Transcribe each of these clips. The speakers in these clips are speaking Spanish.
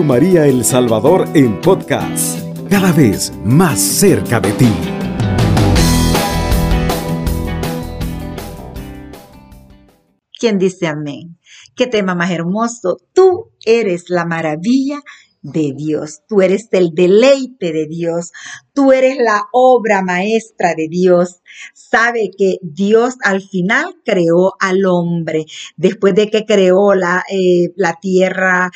María El Salvador en podcast, cada vez más cerca de ti. ¿Quién dice amén? Qué tema más hermoso. Tú eres la maravilla de Dios. Tú eres el deleite de Dios. Tú eres la obra maestra de Dios. Sabe que Dios al final creó al hombre. Después de que creó la, eh, la tierra,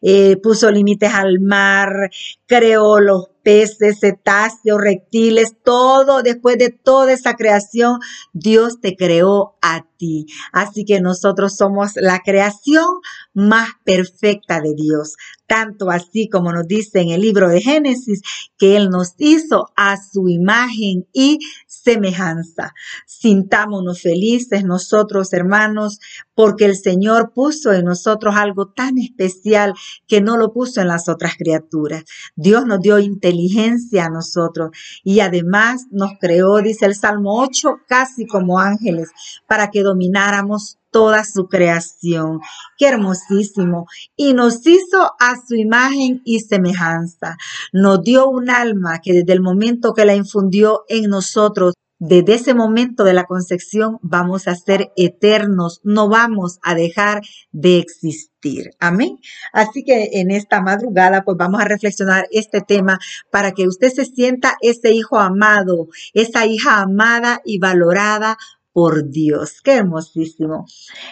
eh, puso límites al mar, creó los peces, cetáceos, reptiles, todo, después de toda esa creación, Dios te creó a ti. Así que nosotros somos la creación más perfecta de Dios. Tanto así como nos dice en el libro de Génesis, que Él nos hizo a su imagen y semejanza. Sintámonos felices nosotros, hermanos, porque el Señor puso en nosotros algo tan especial que no lo puso en las otras criaturas. Dios nos dio inteligencia a nosotros y además nos creó, dice el Salmo 8, casi como ángeles, para que domináramos toda su creación. Qué hermosísimo. Y nos hizo a su imagen y semejanza. Nos dio un alma que desde el momento que la infundió en nosotros, desde ese momento de la concepción vamos a ser eternos, no vamos a dejar de existir. Amén. Así que en esta madrugada pues vamos a reflexionar este tema para que usted se sienta ese hijo amado, esa hija amada y valorada por Dios. Qué hermosísimo.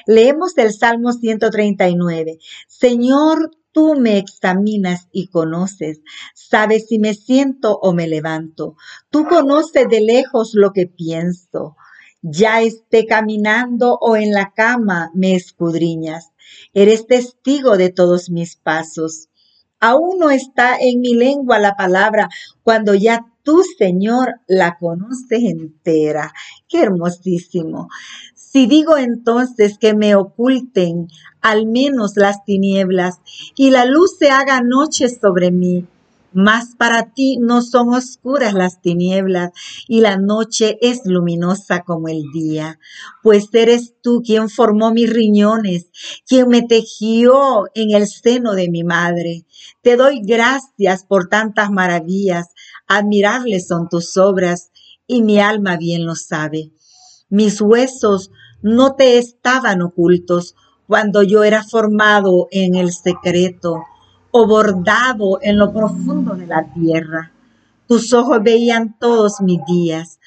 Leemos el Salmo 139. Señor, tú me examinas y conoces. Sabes si me siento o me levanto. Tú conoces de lejos lo que pienso. Ya esté caminando o en la cama, me escudriñas. Eres testigo de todos mis pasos. Aún no está en mi lengua la palabra cuando ya tú, Señor, la conoces entera. Qué hermosísimo. Si digo entonces que me oculten al menos las tinieblas y la luz se haga noche sobre mí, mas para ti no son oscuras las tinieblas y la noche es luminosa como el día, pues eres tú quien formó mis riñones, quien me tejió en el seno de mi madre. Te doy gracias por tantas maravillas, admirables son tus obras y mi alma bien lo sabe. Mis huesos no te estaban ocultos cuando yo era formado en el secreto o bordado en lo profundo de la tierra. Tus ojos veían todos mis días,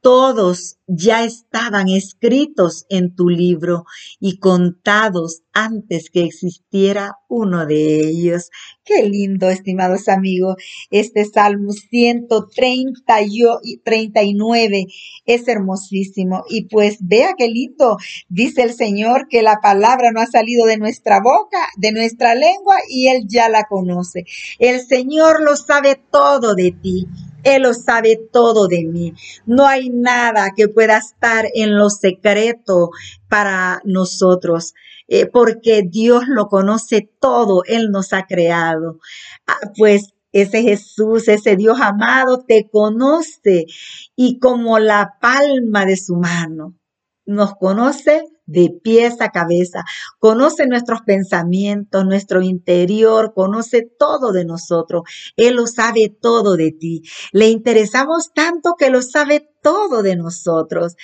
todos ya estaban escritos en tu libro y contados antes que existiera uno de ellos. Qué lindo, estimados amigos. Este Salmo 139 es hermosísimo. Y pues vea qué lindo. Dice el Señor que la palabra no ha salido de nuestra boca, de nuestra lengua, y Él ya la conoce. El Señor lo sabe todo de ti. Él lo sabe todo de mí. No hay nada que pueda estar en lo secreto para nosotros, eh, porque Dios lo conoce todo. Él nos ha creado. Ah, pues ese Jesús, ese Dios amado, te conoce y como la palma de su mano, nos conoce de pies a cabeza, conoce nuestros pensamientos, nuestro interior, conoce todo de nosotros. Él lo sabe todo de ti. Le interesamos tanto que lo sabe todo de nosotros.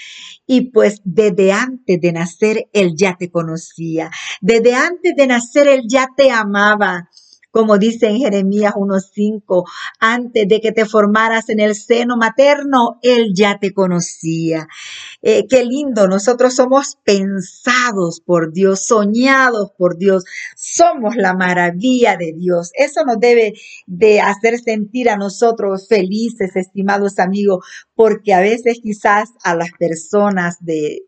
Y pues desde antes de nacer, Él ya te conocía. Desde antes de nacer, Él ya te amaba como dice en Jeremías 1.5, antes de que te formaras en el seno materno, Él ya te conocía. Eh, qué lindo, nosotros somos pensados por Dios, soñados por Dios, somos la maravilla de Dios. Eso nos debe de hacer sentir a nosotros felices, estimados amigos, porque a veces quizás a las personas de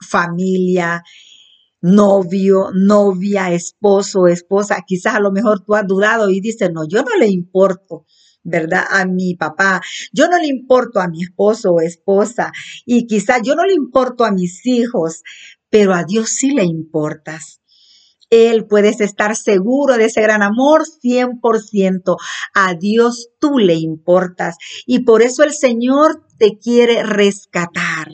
familia, novio, novia, esposo, esposa, quizás a lo mejor tú has dudado y dices, no, yo no le importo. ¿Verdad? A mi papá. Yo no le importo a mi esposo o esposa y quizás yo no le importo a mis hijos, pero a Dios sí le importas. Él puedes estar seguro de ese gran amor 100%. A Dios tú le importas y por eso el Señor te quiere rescatar.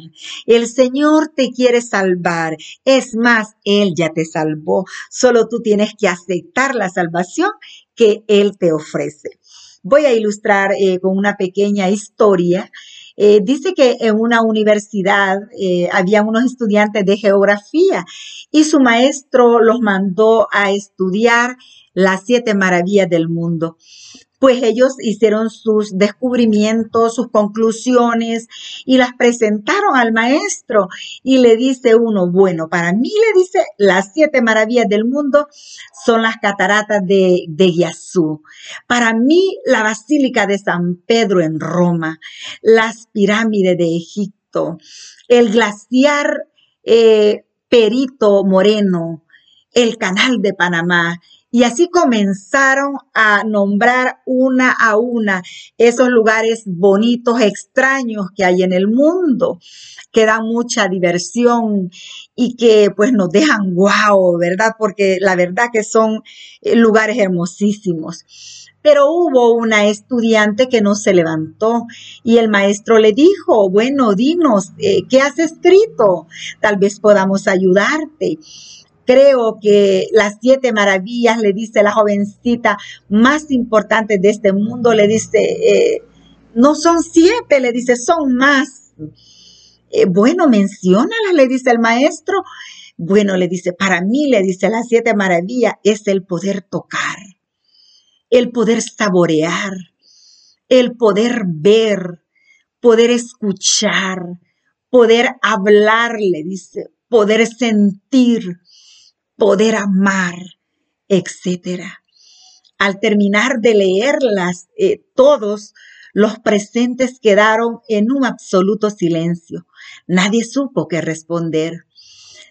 El Señor te quiere salvar. Es más, Él ya te salvó. Solo tú tienes que aceptar la salvación que Él te ofrece. Voy a ilustrar eh, con una pequeña historia. Eh, dice que en una universidad eh, había unos estudiantes de geografía y su maestro los mandó a estudiar las siete maravillas del mundo pues ellos hicieron sus descubrimientos, sus conclusiones y las presentaron al maestro. Y le dice uno, bueno, para mí le dice, las siete maravillas del mundo son las cataratas de, de Para mí, la Basílica de San Pedro en Roma, las pirámides de Egipto, el glaciar eh, Perito Moreno, el canal de Panamá, y así comenzaron a nombrar una a una esos lugares bonitos, extraños que hay en el mundo, que dan mucha diversión y que pues nos dejan guau, ¿verdad? Porque la verdad que son eh, lugares hermosísimos. Pero hubo una estudiante que no se levantó y el maestro le dijo, bueno, dinos, eh, ¿qué has escrito? Tal vez podamos ayudarte creo que las siete maravillas, le dice la jovencita más importante de este mundo, le dice, eh, no son siete, le dice, son más. Eh, bueno, menciónalas, le dice el maestro. Bueno, le dice, para mí, le dice, las siete maravillas es el poder tocar, el poder saborear, el poder ver, poder escuchar, poder hablar, le dice, poder sentir, poder amar, etcétera. Al terminar de leerlas, eh, todos los presentes quedaron en un absoluto silencio. Nadie supo qué responder.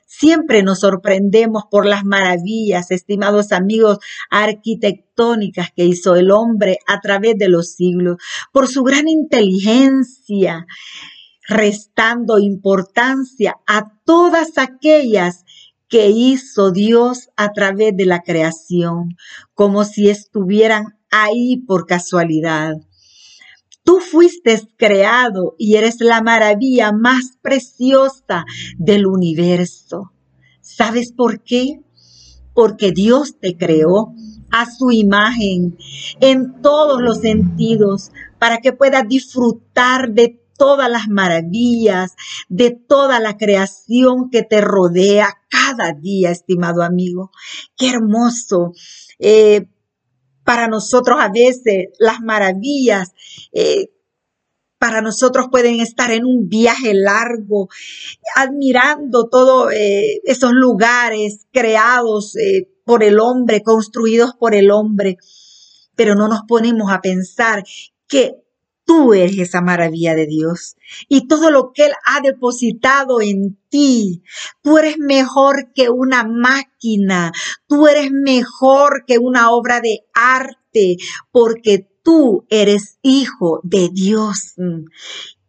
Siempre nos sorprendemos por las maravillas, estimados amigos, arquitectónicas que hizo el hombre a través de los siglos, por su gran inteligencia, restando importancia a todas aquellas que hizo Dios a través de la creación, como si estuvieran ahí por casualidad. Tú fuiste creado y eres la maravilla más preciosa del universo. ¿Sabes por qué? Porque Dios te creó a su imagen en todos los sentidos para que puedas disfrutar de todas las maravillas, de toda la creación que te rodea cada día, estimado amigo. Qué hermoso. Eh, para nosotros a veces las maravillas eh, para nosotros pueden estar en un viaje largo, admirando todos eh, esos lugares creados por el hombre, construidos por el hombre, pero no nos ponemos a pensar que Tú eres esa maravilla de Dios y todo lo que Él ha depositado en ti. Tú eres mejor que una máquina, tú eres mejor que una obra de arte porque tú eres hijo de Dios.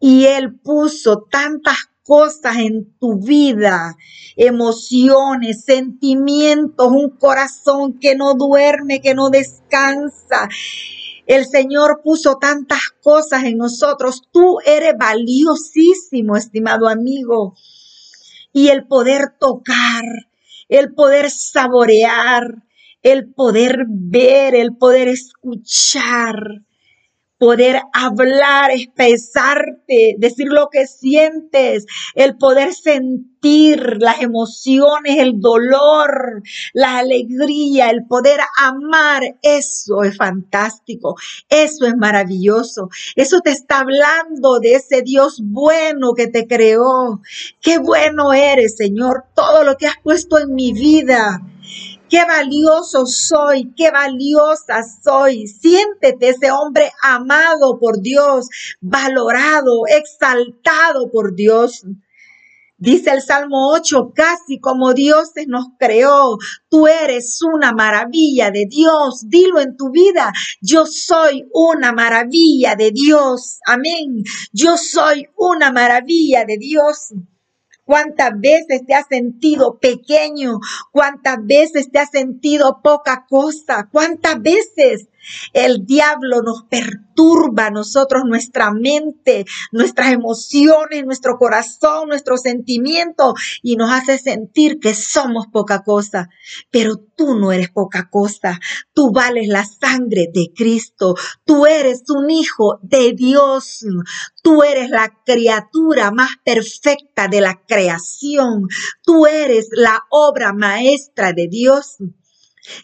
Y Él puso tantas cosas en tu vida, emociones, sentimientos, un corazón que no duerme, que no descansa. El Señor puso tantas cosas en nosotros. Tú eres valiosísimo, estimado amigo. Y el poder tocar, el poder saborear, el poder ver, el poder escuchar, poder hablar, expresarte, decir lo que sientes, el poder sentir las emociones, el dolor, la alegría, el poder amar, eso es fantástico, eso es maravilloso, eso te está hablando de ese Dios bueno que te creó. Qué bueno eres, Señor, todo lo que has puesto en mi vida qué valioso soy, qué valiosa soy. Siéntete ese hombre amado por Dios, valorado, exaltado por Dios. Dice el Salmo 8, casi como Dios nos creó, tú eres una maravilla de Dios. Dilo en tu vida, yo soy una maravilla de Dios. Amén. Yo soy una maravilla de Dios cuántas veces te has sentido pequeño, cuántas veces te has sentido poca cosa, cuántas veces El diablo nos perturba a nosotros, nuestra mente, nuestras emociones, nuestro corazón, nuestros sentimientos y nos hace sentir que somos poca cosa. Pero tú no eres poca cosa. Tú vales la sangre de Cristo. Tú eres un hijo de Dios. Tú eres la criatura más perfecta de la creación. Tú eres la obra maestra de Dios.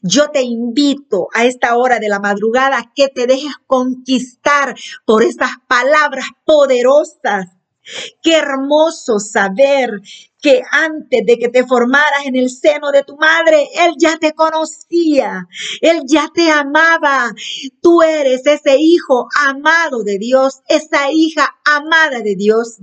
Yo te invito a esta hora de la madrugada que te dejes conquistar por esas palabras poderosas. Qué hermoso saber que antes de que te formaras en el seno de tu madre, Él ya te conocía, Él ya te amaba. Tú eres ese hijo amado de Dios, esa hija amada de Dios.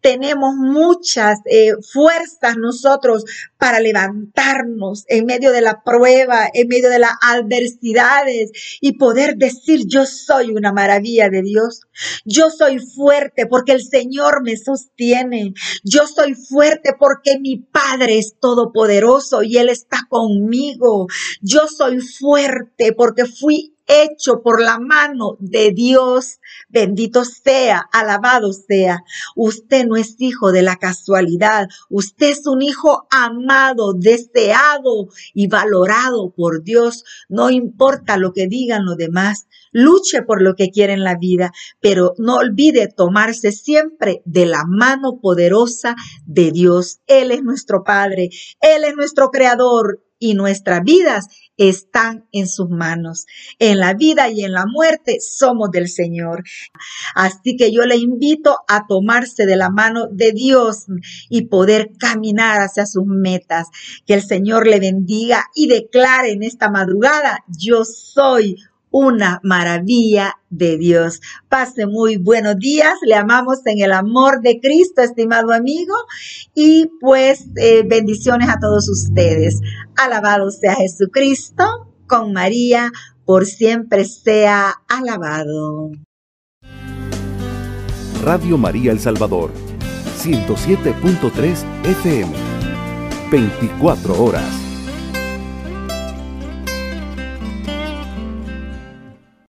Tenemos muchas eh, fuerzas nosotros para levantarnos en medio de la prueba, en medio de las adversidades y poder decir, yo soy una maravilla de Dios. Yo soy fuerte porque el Señor me sostiene. Yo soy fuerte porque mi Padre es todopoderoso y Él está conmigo. Yo soy fuerte porque fui hecho por la mano de Dios. Bendito sea, alabado sea. Usted no es hijo de la casualidad. Usted es un hijo amado, deseado y valorado por Dios. No importa lo que digan los demás. Luche por lo que quiere en la vida, pero no olvide tomarse siempre de la mano poderosa de Dios. Él es nuestro Padre, Él es nuestro Creador y nuestras vidas están en sus manos. En la vida y en la muerte somos del Señor. Así que yo le invito a tomarse de la mano de Dios y poder caminar hacia sus metas. Que el Señor le bendiga y declare en esta madrugada, yo soy una maravilla de Dios. Pase muy buenos días, le amamos en el amor de Cristo, estimado amigo, y pues eh, bendiciones a todos ustedes. Alabado sea Jesucristo, con María, por siempre sea alabado. Radio María El Salvador, 107.3 FM, 24 horas.